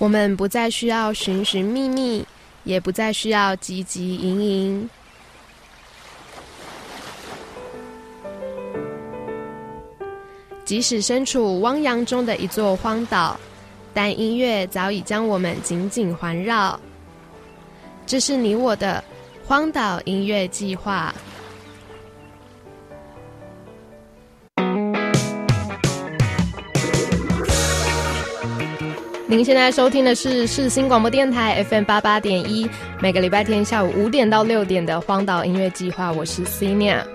我们不再需要寻寻觅觅，也不再需要汲汲营营。即使身处汪洋中的一座荒岛，但音乐早已将我们紧紧环绕。这是你我的荒岛音乐计划。您现在收听的是世新广播电台 FM 八八点一，每个礼拜天下午五点到六点的荒岛音乐计划，我是 c i n a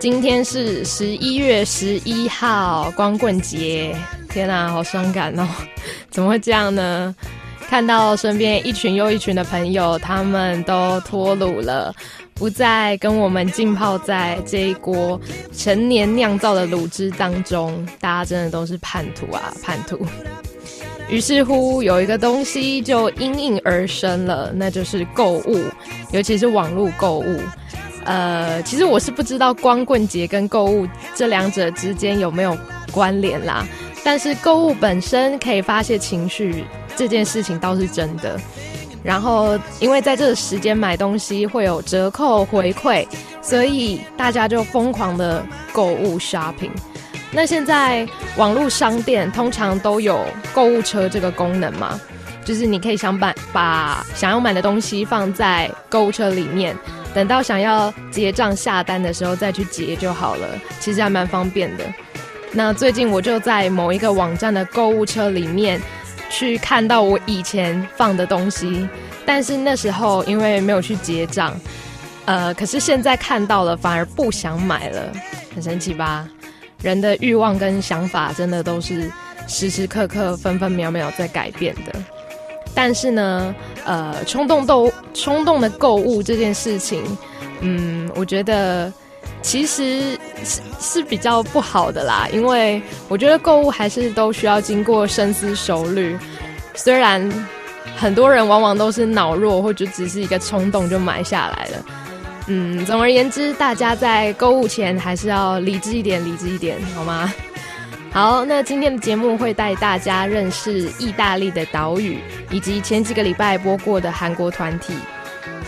今天是十一月十一号，光棍节！天哪，好伤感哦！怎么会这样呢？看到身边一群又一群的朋友，他们都脱乳了，不再跟我们浸泡在这一锅陈年酿造的卤汁当中，大家真的都是叛徒啊，叛徒！于是乎，有一个东西就应运而生了，那就是购物，尤其是网络购物。呃，其实我是不知道光棍节跟购物这两者之间有没有关联啦。但是购物本身可以发泄情绪，这件事情倒是真的。然后，因为在这个时间买东西会有折扣回馈，所以大家就疯狂的购物 shopping。那现在网络商店通常都有购物车这个功能嘛？就是你可以想把把想要买的东西放在购物车里面。等到想要结账下单的时候再去结就好了，其实还蛮方便的。那最近我就在某一个网站的购物车里面去看到我以前放的东西，但是那时候因为没有去结账，呃，可是现在看到了反而不想买了，很神奇吧？人的欲望跟想法真的都是时时刻刻、分分秒秒在改变的。但是呢，呃，冲动购冲动的购物这件事情，嗯，我觉得其实是是比较不好的啦。因为我觉得购物还是都需要经过深思熟虑。虽然很多人往往都是脑弱，或者只是一个冲动就买下来了。嗯，总而言之，大家在购物前还是要理智一点，理智一点，好吗？好，那今天的节目会带大家认识意大利的岛屿，以及前几个礼拜播过的韩国团体。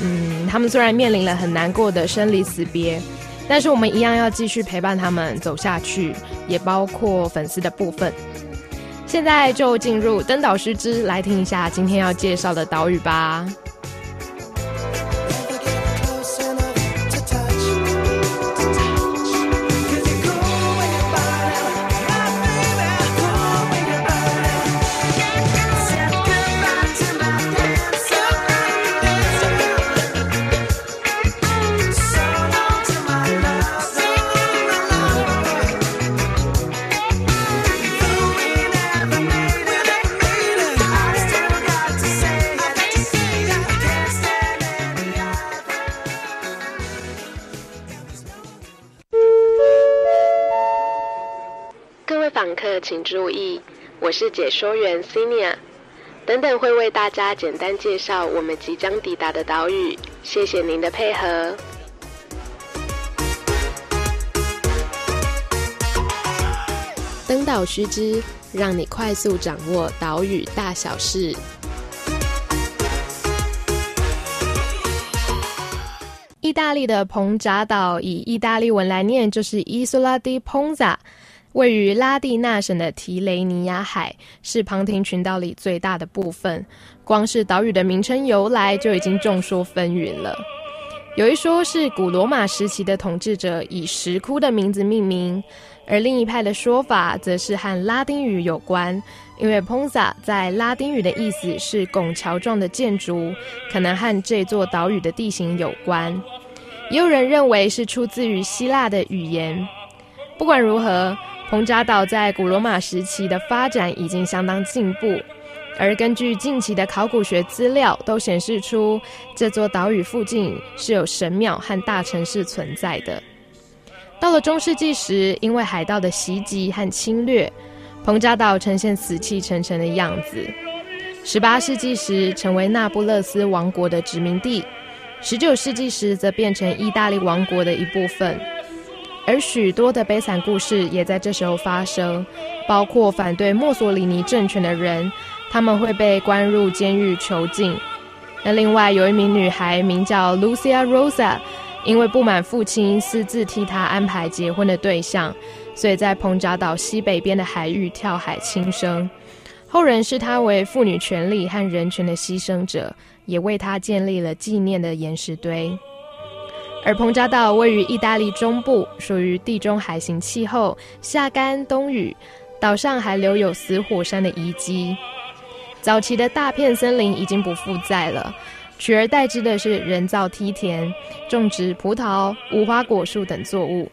嗯，他们虽然面临了很难过的生离死别，但是我们一样要继续陪伴他们走下去，也包括粉丝的部分。现在就进入登岛须知，来听一下今天要介绍的岛屿吧。注意，我是解说员 c i n i a 等等会为大家简单介绍我们即将抵达的岛屿。谢谢您的配合。登岛须知，让你快速掌握岛屿大小事。意大利的蓬扎岛，以意大利文来念就是 Isola di Ponza。位于拉蒂纳省的提雷尼亚海，是庞廷群岛里最大的部分。光是岛屿的名称由来就已经众说纷纭了。有一说是古罗马时期的统治者以石窟的名字命名，而另一派的说法则是和拉丁语有关，因为 Ponza 在拉丁语的意思是拱桥状的建筑，可能和这座岛屿的地形有关。也有人认为是出自于希腊的语言。不管如何。彭扎岛在古罗马时期的发展已经相当进步，而根据近期的考古学资料，都显示出这座岛屿附近是有神庙和大城市存在的。到了中世纪时，因为海盗的袭击和侵略，彭扎岛呈现死气沉沉的样子。十八世纪时，成为那不勒斯王国的殖民地；十九世纪时，则变成意大利王国的一部分。而许多的悲惨故事也在这时候发生，包括反对墨索里尼政权的人，他们会被关入监狱囚禁。那另外有一名女孩名叫 Lucia Rosa，因为不满父亲私自替她安排结婚的对象，所以在彭扎岛西北边的海域跳海轻生。后人视她为妇女权利和人权的牺牲者，也为她建立了纪念的岩石堆。而彭扎岛位于意大利中部，属于地中海型气候，夏干冬雨。岛上还留有死火山的遗迹。早期的大片森林已经不复在了，取而代之的是人造梯田，种植葡萄、无花果树等作物。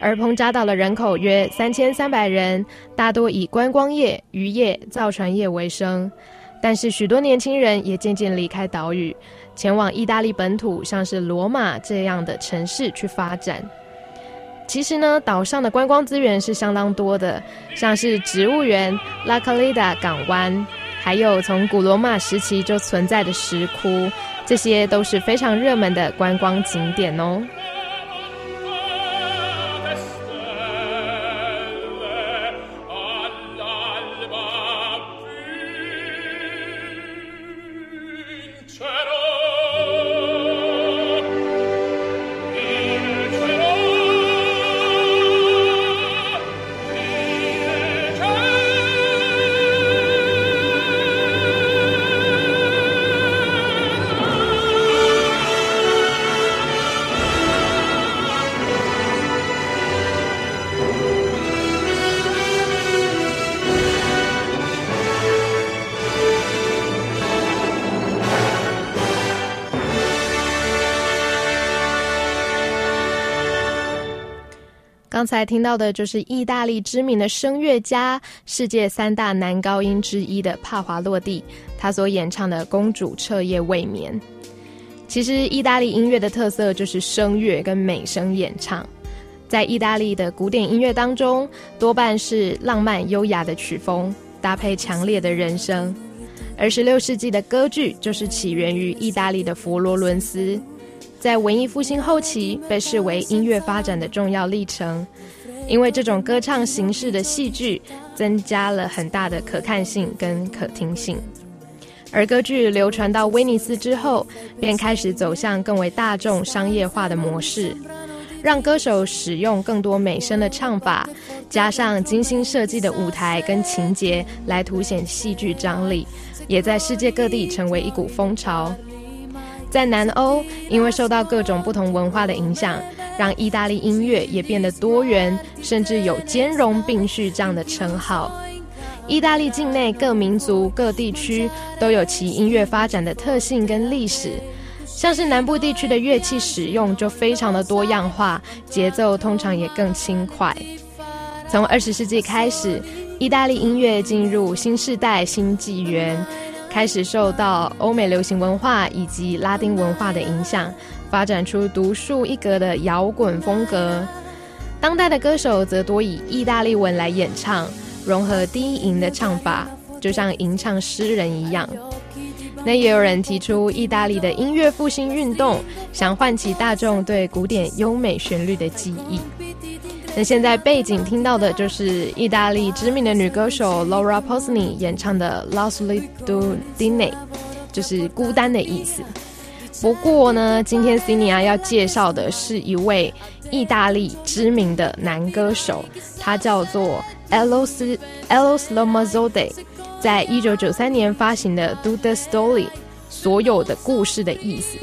而彭扎岛的人口约三千三百人，大多以观光业、渔业、造船业为生。但是许多年轻人也渐渐离开岛屿。前往意大利本土，像是罗马这样的城市去发展。其实呢，岛上的观光资源是相当多的，像是植物园、拉卡利达港湾，还有从古罗马时期就存在的石窟，这些都是非常热门的观光景点哦。刚才听到的就是意大利知名的声乐家、世界三大男高音之一的帕华洛蒂，他所演唱的《公主彻夜未眠》。其实，意大利音乐的特色就是声乐跟美声演唱。在意大利的古典音乐当中，多半是浪漫优雅的曲风，搭配强烈的人声。而十六世纪的歌剧就是起源于意大利的佛罗伦斯。在文艺复兴后期，被视为音乐发展的重要历程，因为这种歌唱形式的戏剧增加了很大的可看性跟可听性。而歌剧流传到威尼斯之后，便开始走向更为大众商业化的模式，让歌手使用更多美声的唱法，加上精心设计的舞台跟情节来凸显戏剧张力，也在世界各地成为一股风潮。在南欧，因为受到各种不同文化的影响，让意大利音乐也变得多元，甚至有兼容并蓄这样的称号。意大利境内各民族、各地区都有其音乐发展的特性跟历史，像是南部地区的乐器使用就非常的多样化，节奏通常也更轻快。从二十世纪开始，意大利音乐进入新时代新纪元。开始受到欧美流行文化以及拉丁文化的影响，发展出独树一格的摇滚风格。当代的歌手则多以意大利文来演唱，融合低吟的唱法，就像吟唱诗人一样。那也有人提出意大利的音乐复兴运动，想唤起大众对古典优美旋律的记忆。那现在背景听到的就是意大利知名的女歌手 Laura Pausini 演唱的《Lost Do Dine》，就是孤单的意思。不过呢，今天 c i n i a 要介绍的是一位意大利知名的男歌手，他叫做 Elos Elos l o m a z o d e 在一九九三年发行的《Do the Story》，所有的故事的意思，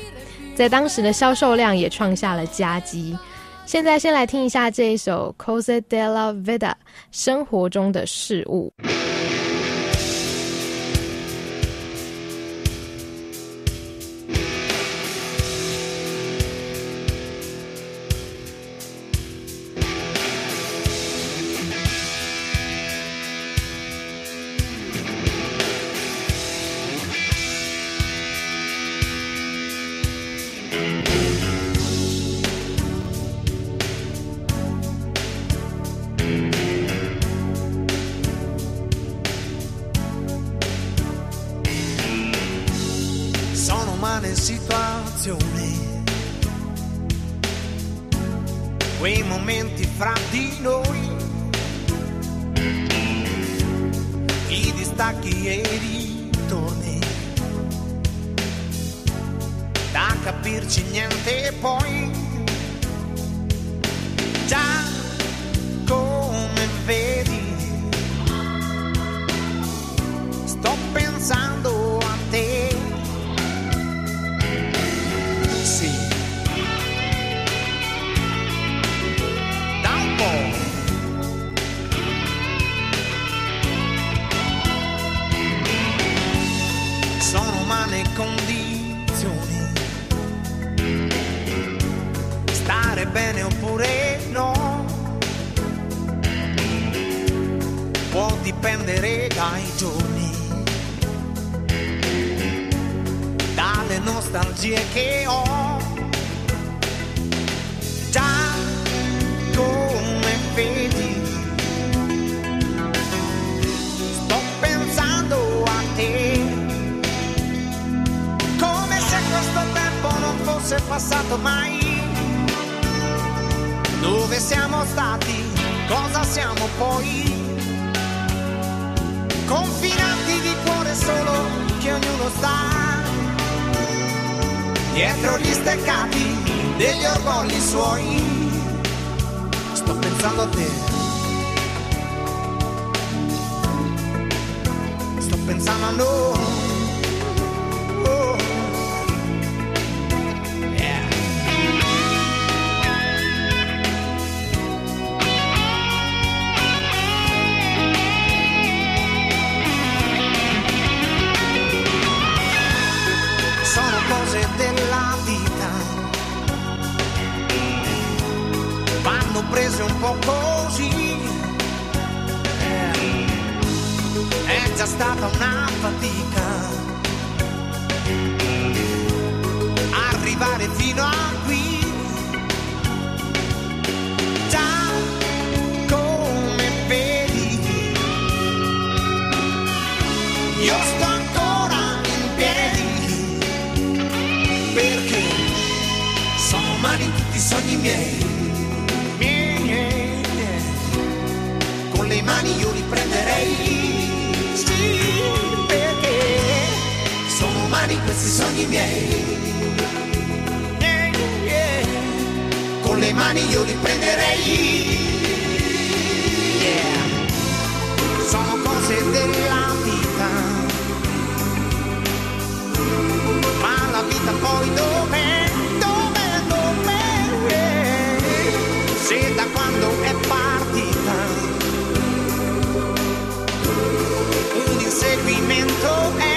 在当时的销售量也创下了佳绩。现在先来听一下这一首《Cosa della Vida》，生活中的事物。Cosa siamo poi? Confinanti di cuore solo che ognuno sta. Dietro gli steccati degli orgogli suoi. Sto pensando a te. Sto pensando a noi. Po' così. Eh, È già stata una fatica. Arrivare fino a qui. Già come vedi. Io sto ancora in piedi perché sono umani tutti i sogni miei. miei. Prenderei. Sì, perché sono umani questi sogni miei. Con le mani io li prenderei. Sono cose della vita. Ma la vita poi dov'è? Dov'è? Dov'è? Se da quando è seguimiento. Eh.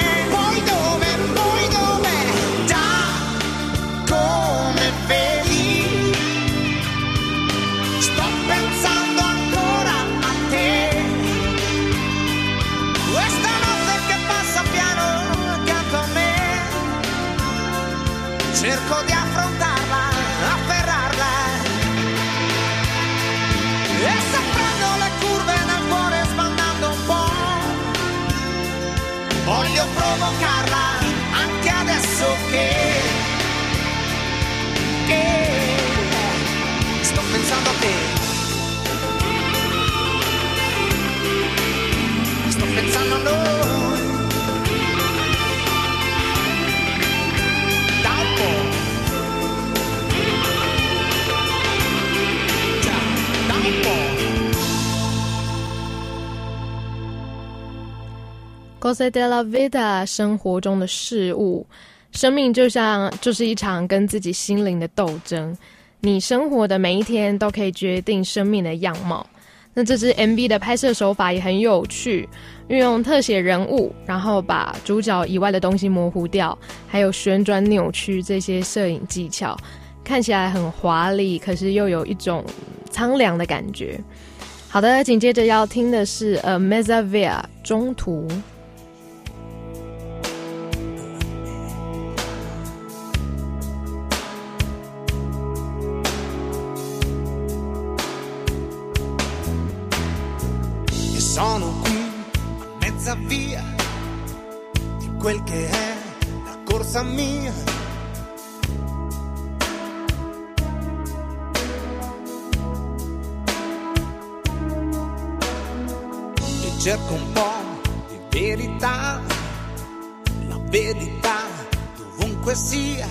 在 della vita，生活中的事物，生命就像就是一场跟自己心灵的斗争。你生活的每一天都可以决定生命的样貌。那这支 MV 的拍摄手法也很有趣，运用特写人物，然后把主角以外的东西模糊掉，还有旋转扭曲这些摄影技巧，看起来很华丽，可是又有一种苍凉的感觉。好的，紧接着要听的是《A Mezzavia》中途。Sono qui a mezza via di quel che è la corsa mia. E cerco un po' di verità, la verità dovunque sia.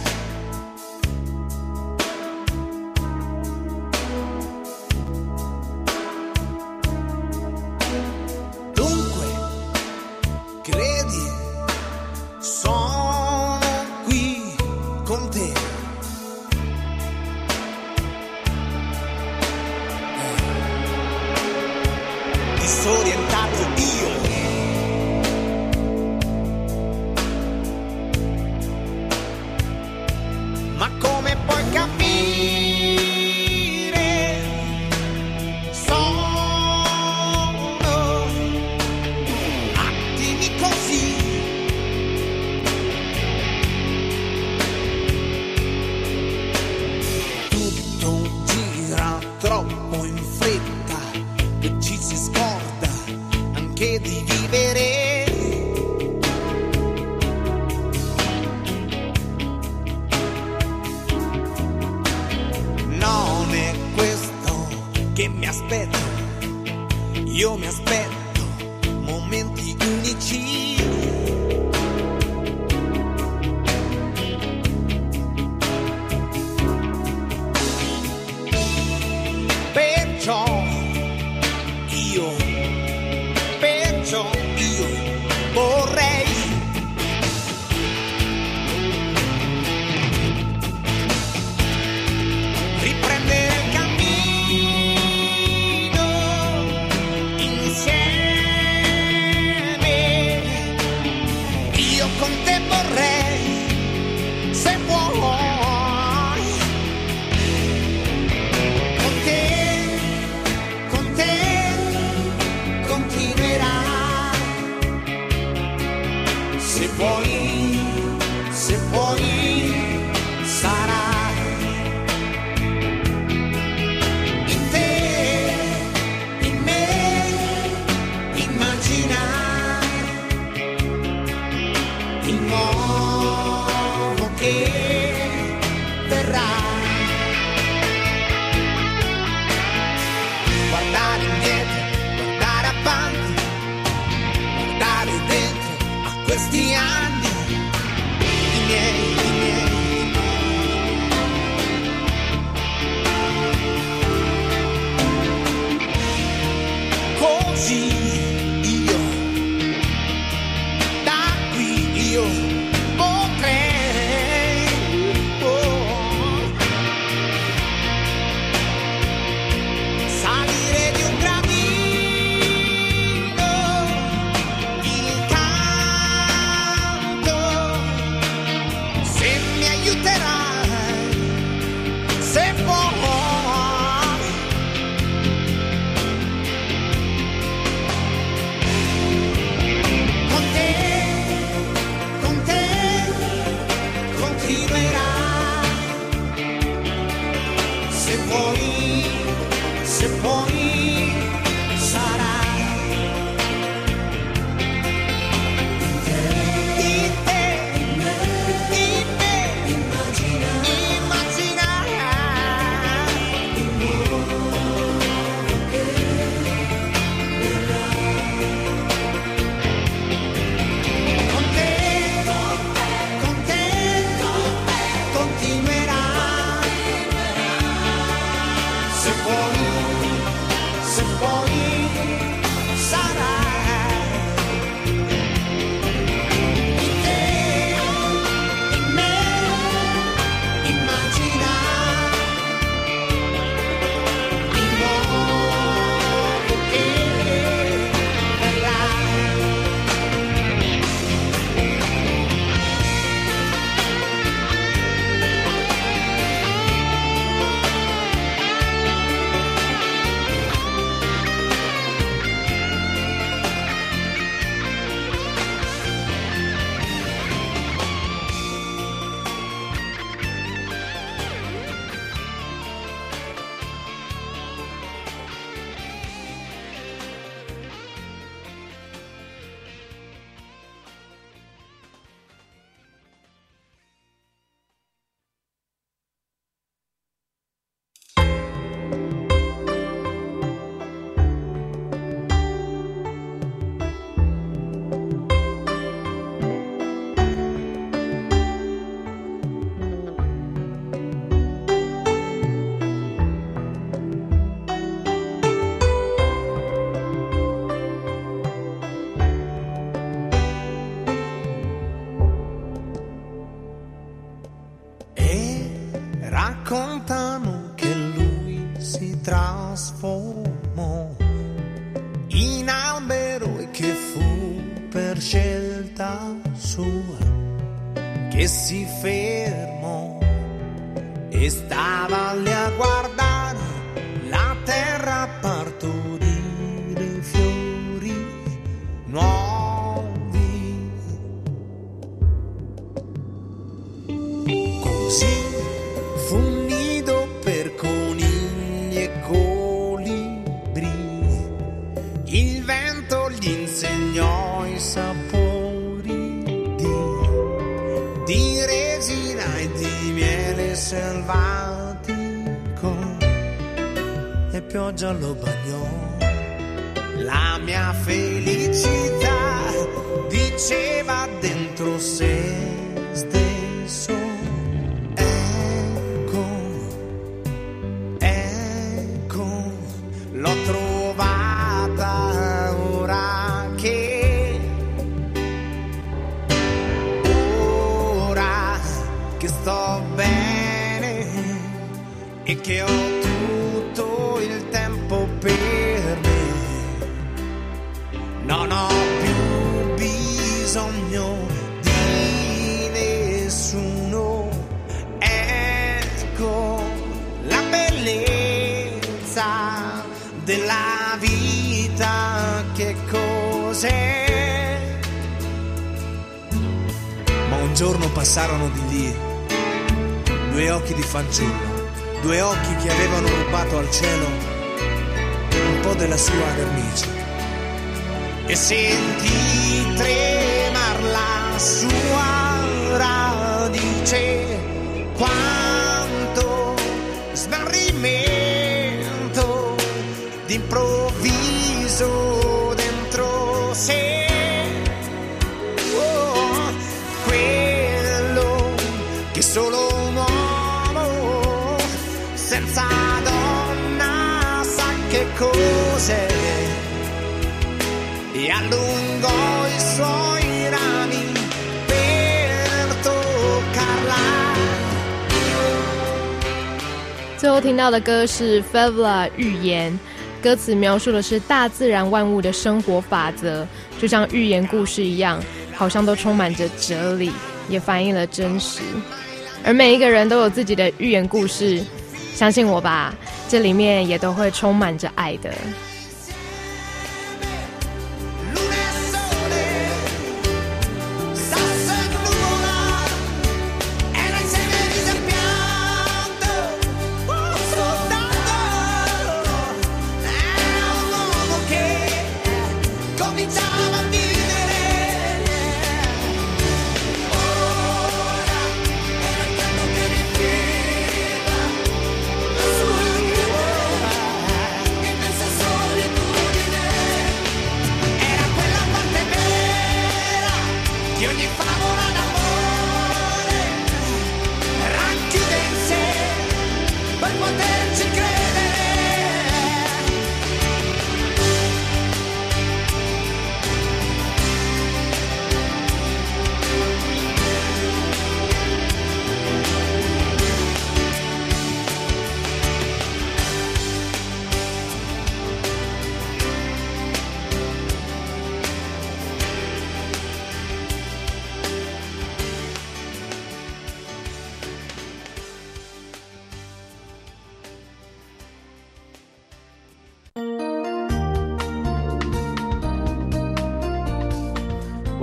conté por sua che si fermò e stava lì a guardare la terra partorire pioggia lo bagnò. La mia felicità diceva dentro se stesso. Ecco, ecco, l'ho trovata ora che, ora che sto bene e che ho cos'è. Ma un giorno passarono di lì due occhi di fanciullo, due occhi che avevano rubato al cielo un po' della sua vernice e senti tremar la sua radice quanto smarrimento d'improvviso E allungò i suoi rami per toccarla. 最后听到的歌是 Fevla 预言，歌词描述的是大自然万物的生活法则，就像寓言故事一样，好像都充满着哲理，也反映了真实。而每一个人都有自己的寓言故事，相信我吧，这里面也都会充满着爱的。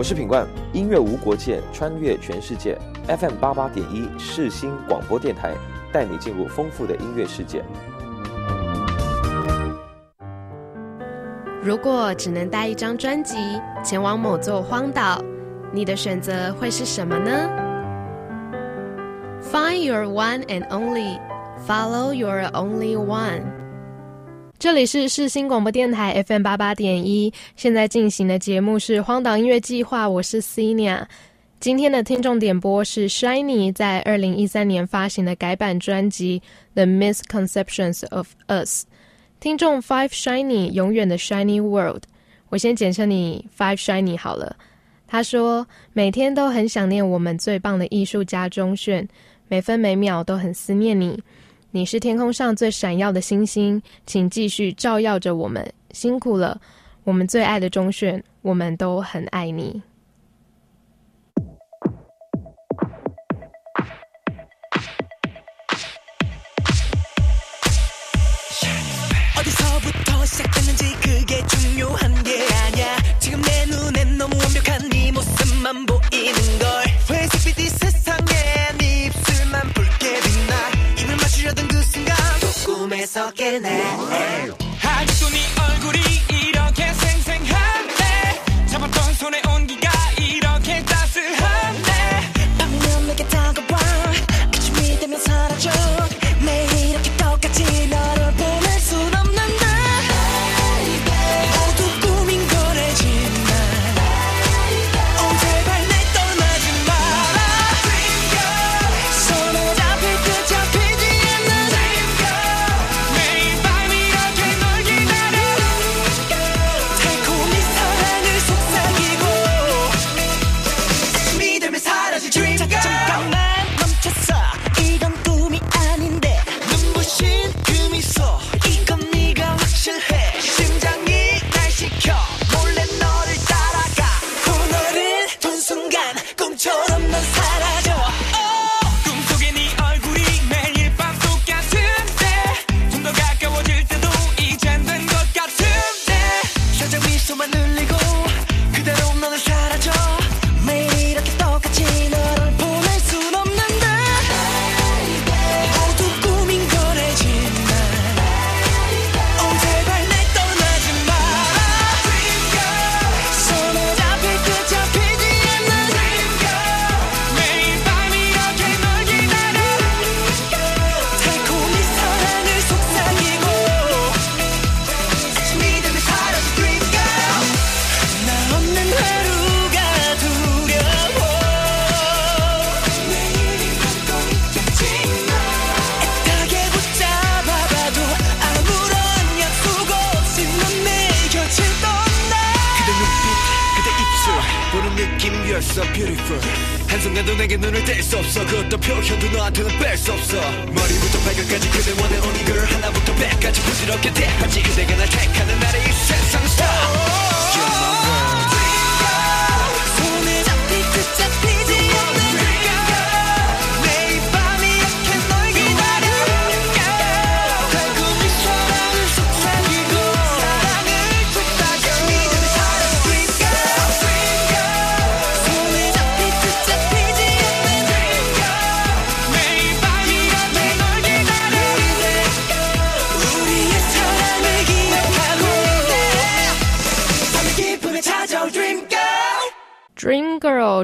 是品冠，音乐无国界，穿越全世界。FM 八八点一世新广播电台，带你进入丰富的音乐世界。如果只能带一张专辑前往某座荒岛，你的选择会是什么呢？Find your one and only, follow your only one。这里是世新广播电台 FM 八八点一，现在进行的节目是荒岛音乐计划，我是 c i n a 今天的听众点播是 Shiny 在二零一三年发行的改版专辑《The Misconceptions of Us》。听众 Five Shiny 永远的 Shiny World，我先简称你 Five Shiny 好了。他说每天都很想念我们最棒的艺术家钟铉，每分每秒都很思念你。你是天空上最闪耀的星星，请继续照耀着我们。辛苦了，我们最爱的钟炫，我们都很爱你。 계속해 한순이 얼굴이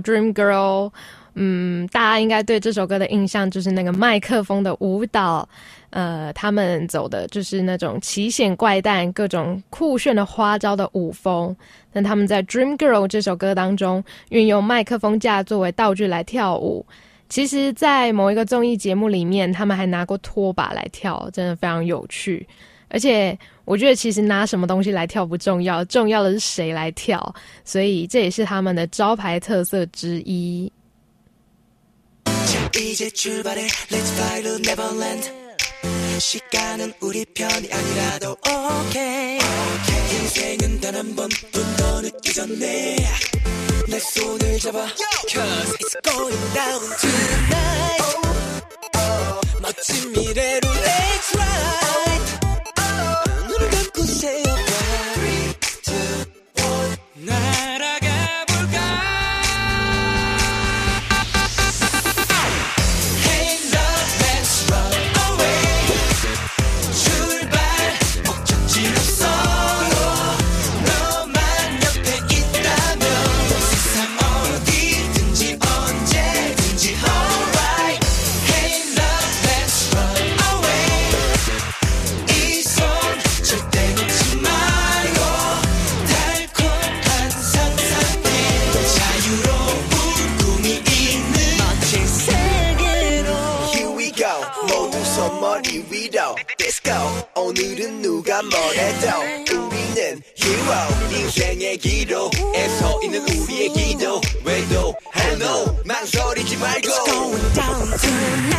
dream girl 嗯大家应该对这首歌的印象就是那个麦克风的舞蹈呃他们走的就是那种奇险怪诞各种酷炫的花招的舞风。那他们在 dream girl 这首歌当中运用麦克风架作为道具来跳舞。其实在某一个综艺节目里面他们还拿过拖把来跳真的非常有趣。而且我觉得，其实拿什么东西来跳不重要，重要的是谁来跳，所以这也是他们的招牌特色之一。 아무래도 우리는 hero. 인생의 기로에서 있는 우리의 기도. 외도 hello 망설이지 말고. It's going down tonight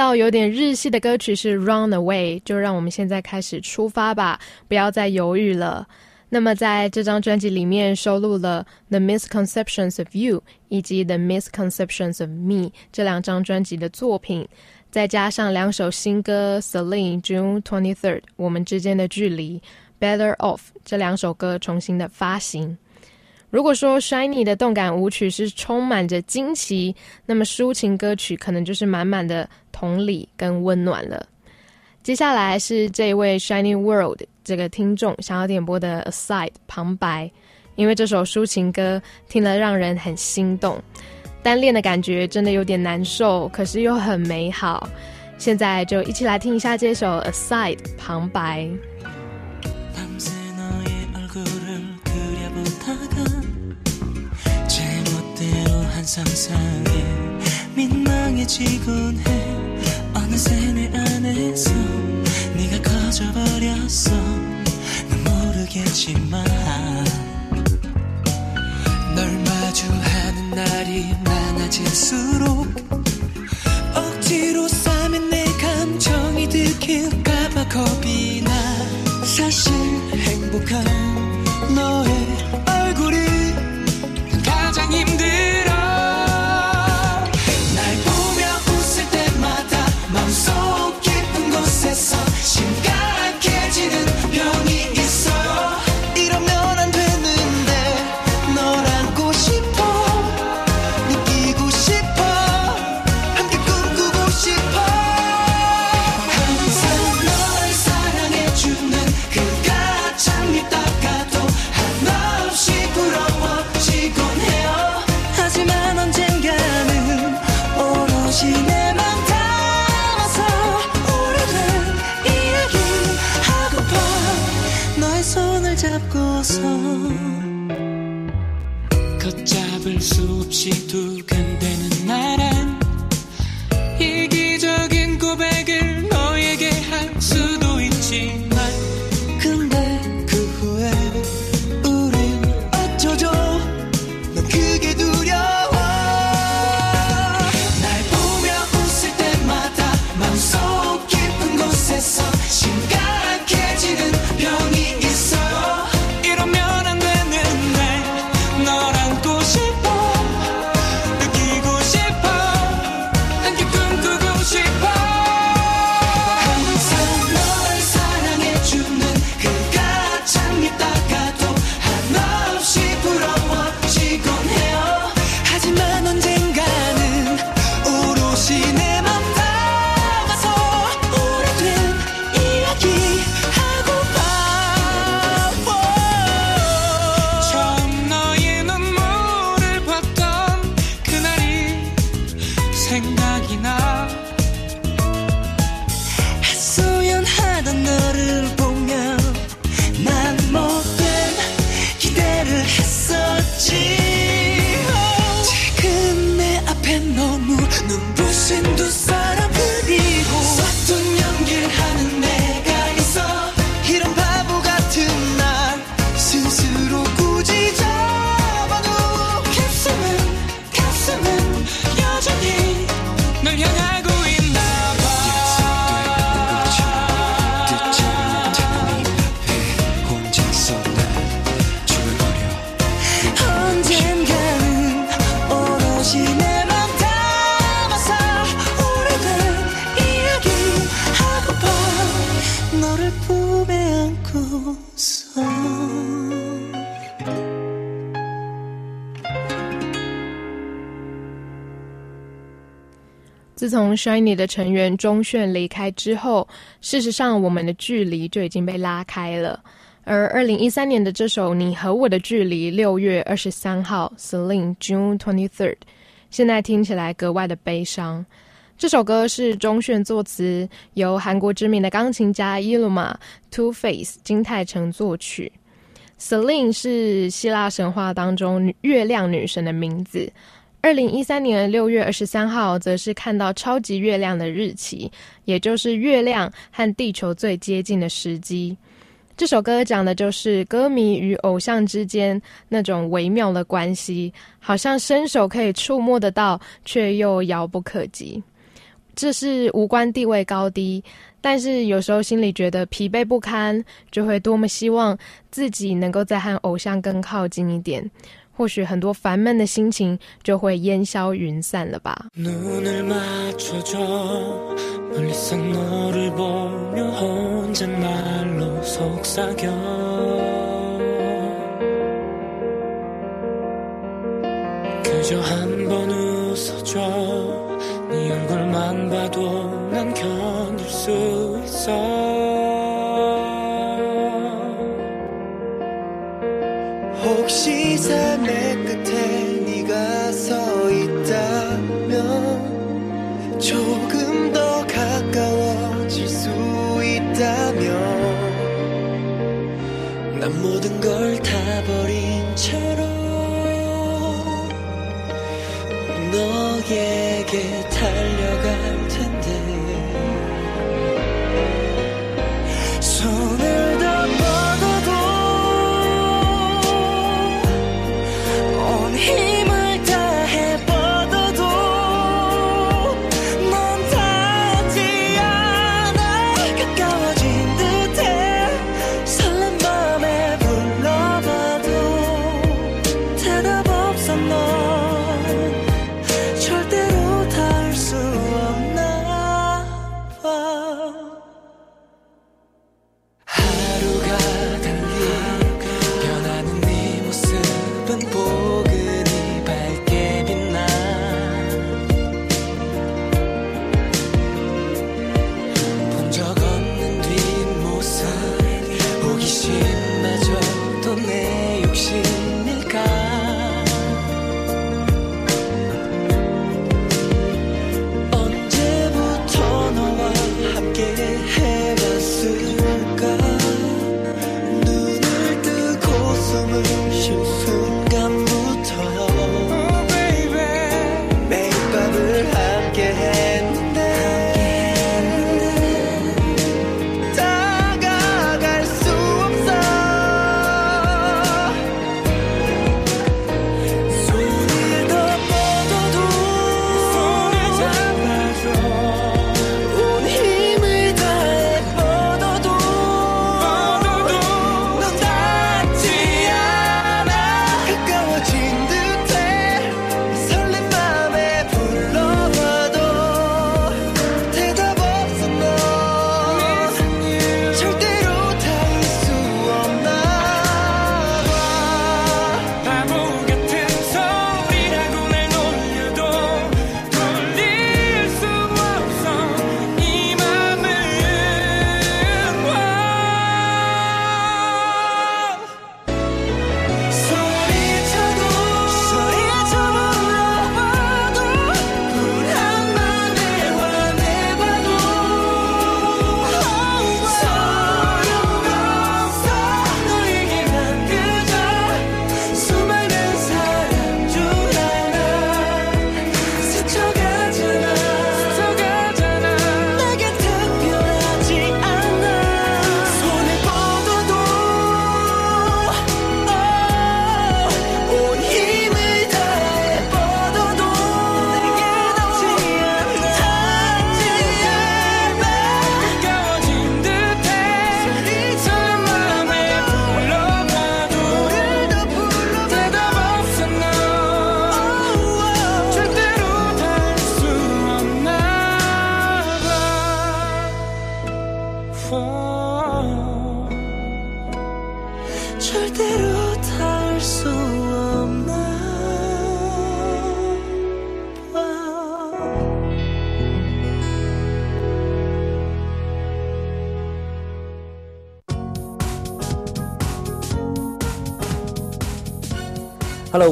到有点日系的歌曲是《Run Away》，就让我们现在开始出发吧，不要再犹豫了。那么在这张专辑里面收录了《The Misconceptions of You》以及《The Misconceptions of Me》这两张专辑的作品，再加上两首新歌《Celine June Twenty Third》我们之间的距离，《Better Off》这两首歌重新的发行。如果说 Shiny 的动感舞曲是充满着惊奇，那么抒情歌曲可能就是满满的同理跟温暖了。接下来是这位 Shiny World 这个听众想要点播的 Aside 旁白，因为这首抒情歌听了让人很心动，单恋的感觉真的有点难受，可是又很美好。现在就一起来听一下这首 Aside 旁白。 제멋대로 한 상상에 민망해지곤 해. 어느새 내 안에서 네가 커져버렸어. 난 모르겠지만 널 마주하는 날이 많아질수록 억지로 싸맨 내 감정이 들킬까봐 겁이 나. 사실 행복한 너의 从 Shiny 的成员钟铉离开之后，事实上我们的距离就已经被拉开了。而二零一三年的这首《你和我的距离》，六月二十三号，Celine June Twenty Third，现在听起来格外的悲伤。这首歌是钟铉作词，由韩国知名的钢琴家 Yilma Two Face 金泰成作曲。Celine 是希腊神话当中月亮女神的名字。二零一三年六月二十三号则是看到超级月亮的日期也就是月亮和地球最接近的时机。这首歌讲的就是歌迷与偶像之间那种微妙的关系好像伸手可以触摸得到却又遥不可及。这是无关地位高低但是有时候心里觉得疲惫不堪就会多么希望自己能够再和偶像更靠近一点或许很多烦闷的心情就会烟消云散了吧。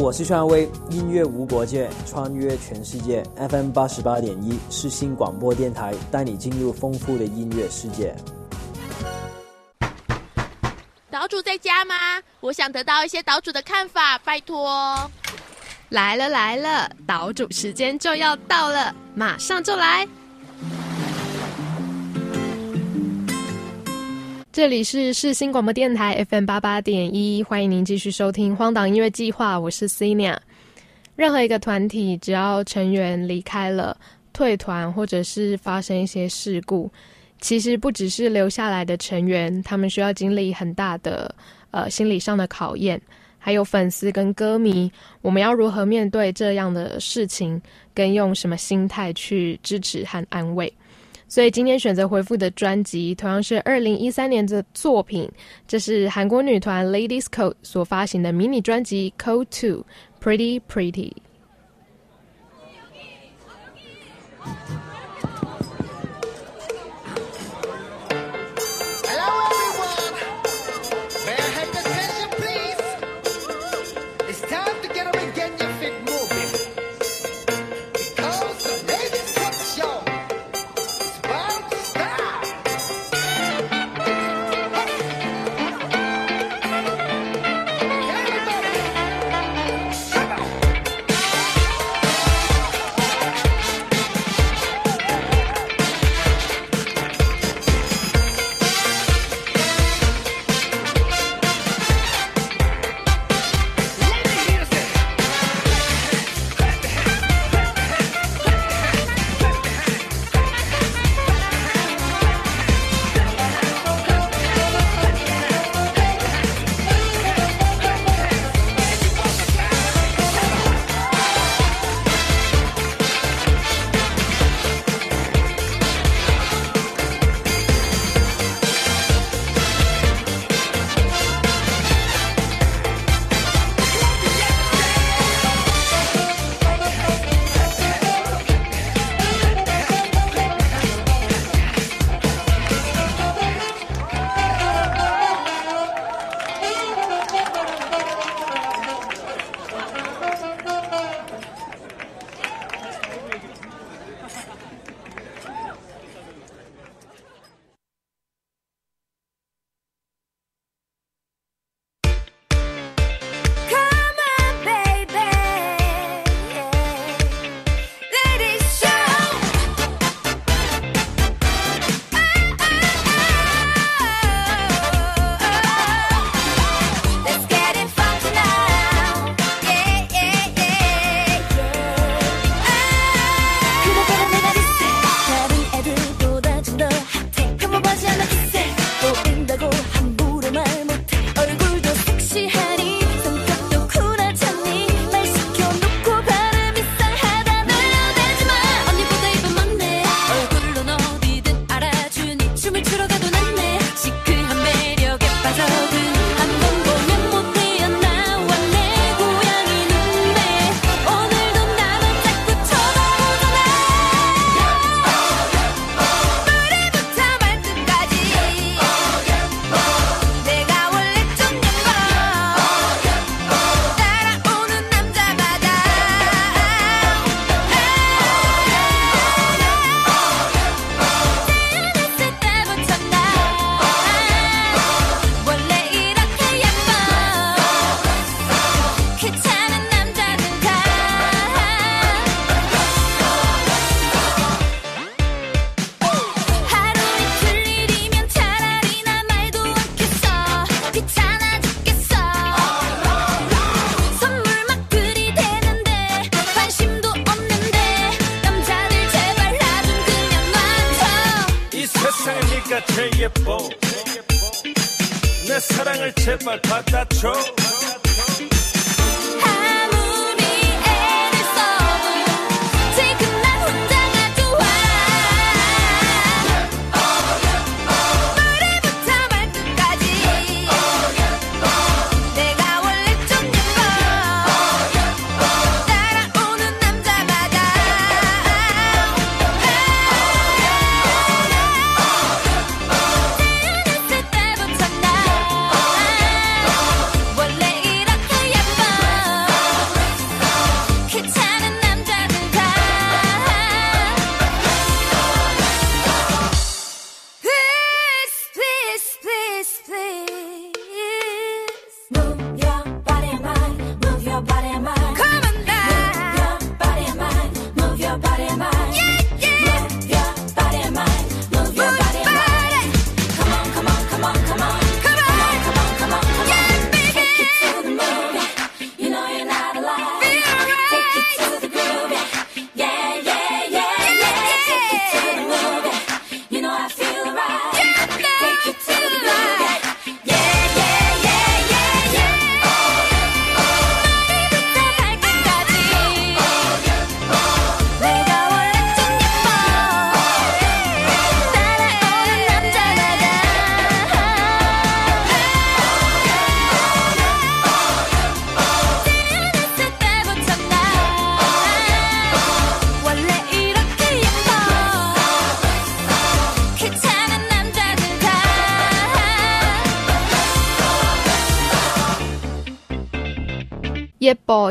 我是川威，音乐无国界，穿越全世界。FM 八十八点一，是新广播电台，带你进入丰富的音乐世界。岛主在家吗？我想得到一些岛主的看法，拜托。来了来了，岛主时间就要到了，马上就来。这里是世新广播电台 FM 八八点一，欢迎您继续收听《荒岛音乐计划》，我是 Cina。任何一个团体，只要成员离开了、退团，或者是发生一些事故，其实不只是留下来的成员，他们需要经历很大的呃心理上的考验，还有粉丝跟歌迷，我们要如何面对这样的事情，跟用什么心态去支持和安慰？所以今天选择回复的专辑同样是二零一三年的作品，这是韩国女团 Ladies Code 所发行的迷你专辑 Code Two Pretty Pretty。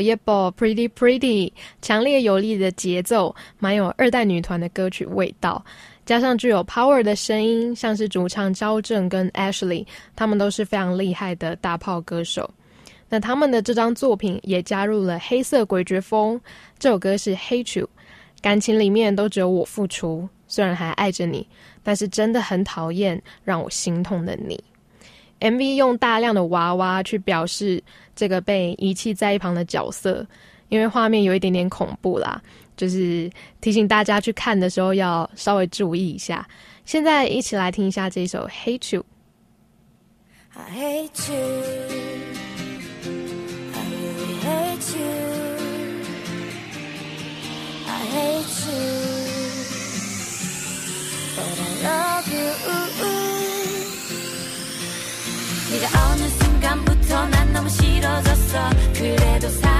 耶啵耶啵，Pretty Pretty，强烈有力的节奏，蛮有二代女团的歌曲味道，加上具有 power 的声音，像是主唱焦正跟 Ashley，他们都是非常厉害的大炮歌手。那他们的这张作品也加入了黑色诡谲风，这首歌是 Hate You，感情里面都只有我付出，虽然还爱着你，但是真的很讨厌让我心痛的你。MV 用大量的娃娃去表示这个被遗弃在一旁的角色，因为画面有一点点恐怖啦，就是提醒大家去看的时候要稍微注意一下。现在一起来听一下这一首《Hate You》。 I hate you. I really hate you. I hate you. But I love you. 네가 어느 순간부터 난 있어. 그래도 사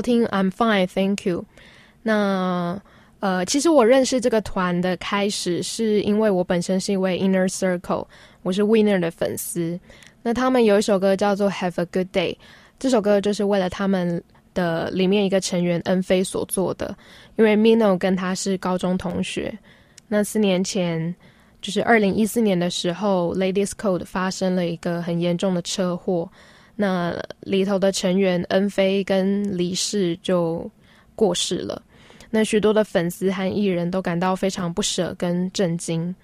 要听 I'm fine, thank you。那呃，其实我认识这个团的开始，是因为我本身是一位 Inner Circle，我是 Winner 的粉丝。那他们有一首歌叫做 Have a Good Day，这首歌就是为了他们的里面一个成员恩菲所做的，因为 Mino 跟他是高中同学。那四年前，就是二零一四年的时候，Ladies Code 发生了一个很严重的车祸，那里头的成员恩菲跟李世就过世了。那许多的粉丝和艺人都感到非常不舍跟震惊。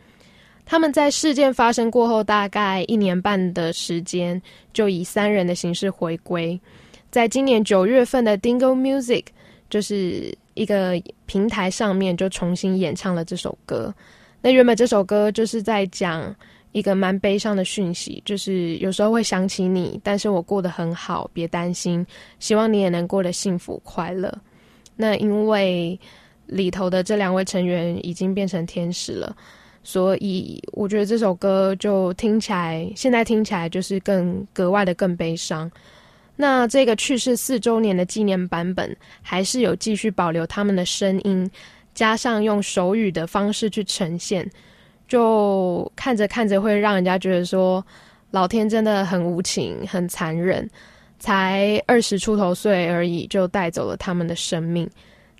他们在事件发生过后，大概一年半的时间，就以三人的形式回归。在今年九月份的 Dingo Music，就是一个平台上面就重新演唱了这首歌。那原本这首歌就是在讲一个蛮悲伤的讯息，就是有时候会想起你，但是我过得很好，别担心，希望你也能过得幸福快乐。那因为里头的这两位成员已经变成天使了，所以我觉得这首歌就听起来，现在听起来就是更格外的更悲伤。那这个去世四周年的纪念版本，还是有继续保留他们的声音，加上用手语的方式去呈现，就看着看着会让人家觉得说，老天真的很无情、很残忍，才二十出头岁而已就带走了他们的生命。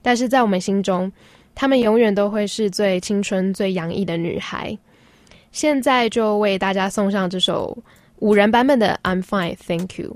但是在我们心中，她们永远都会是最青春、最洋溢的女孩。现在就为大家送上这首五人版本的《I'm Fine, Thank You》。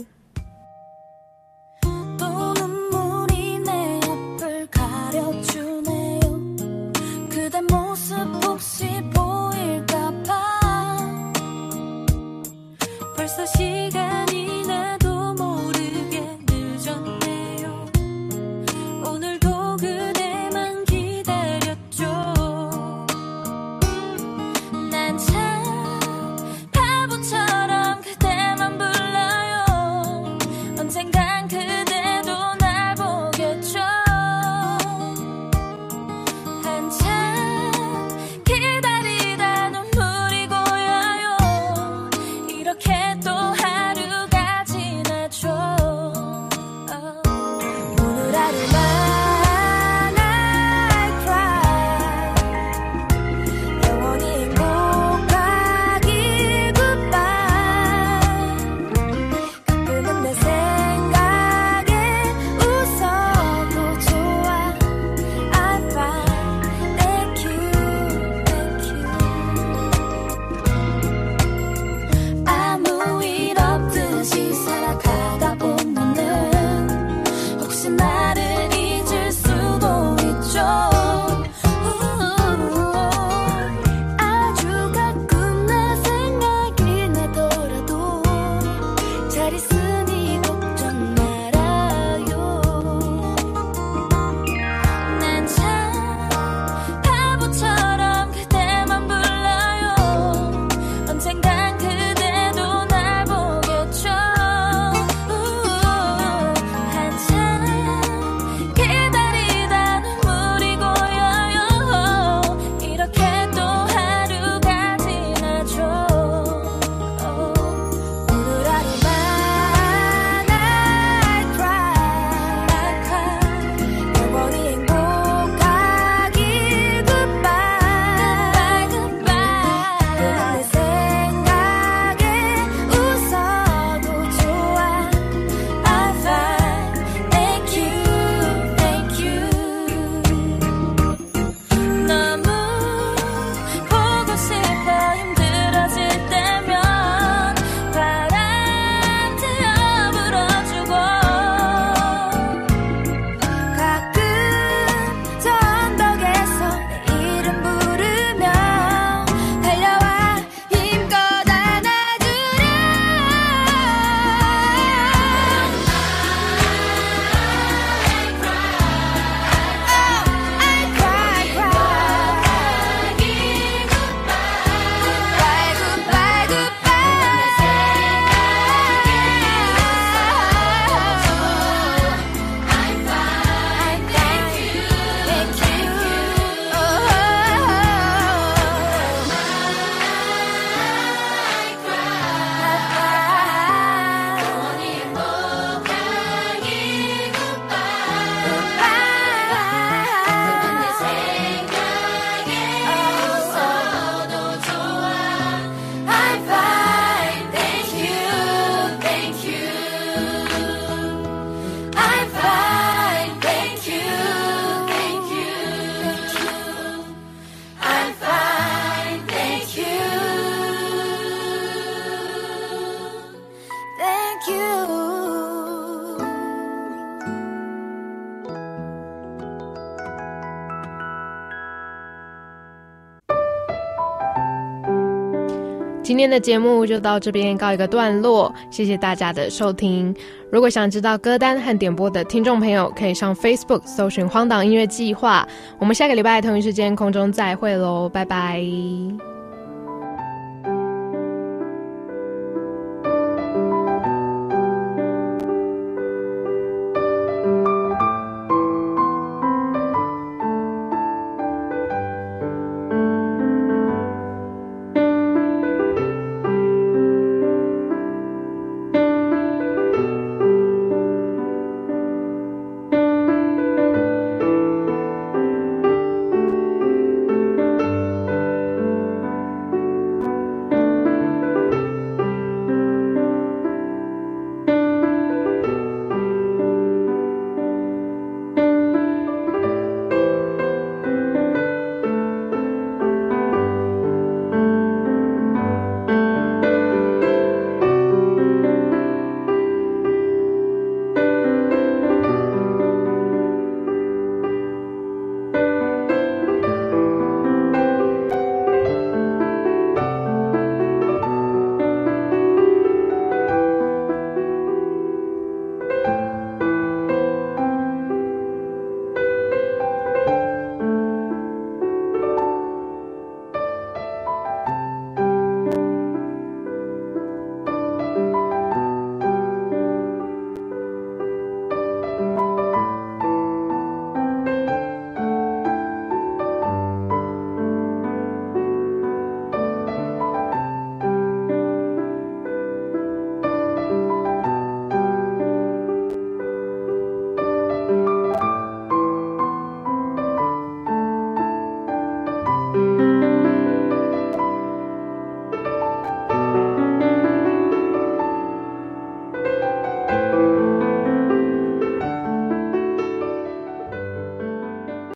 今天的节目就到这边告一个段落，谢谢大家的收听。如果想知道歌单和点播的听众朋友，可以上 Facebook 搜寻“荒岛音乐计划”。我们下个礼拜同一时间空中再会喽，拜拜。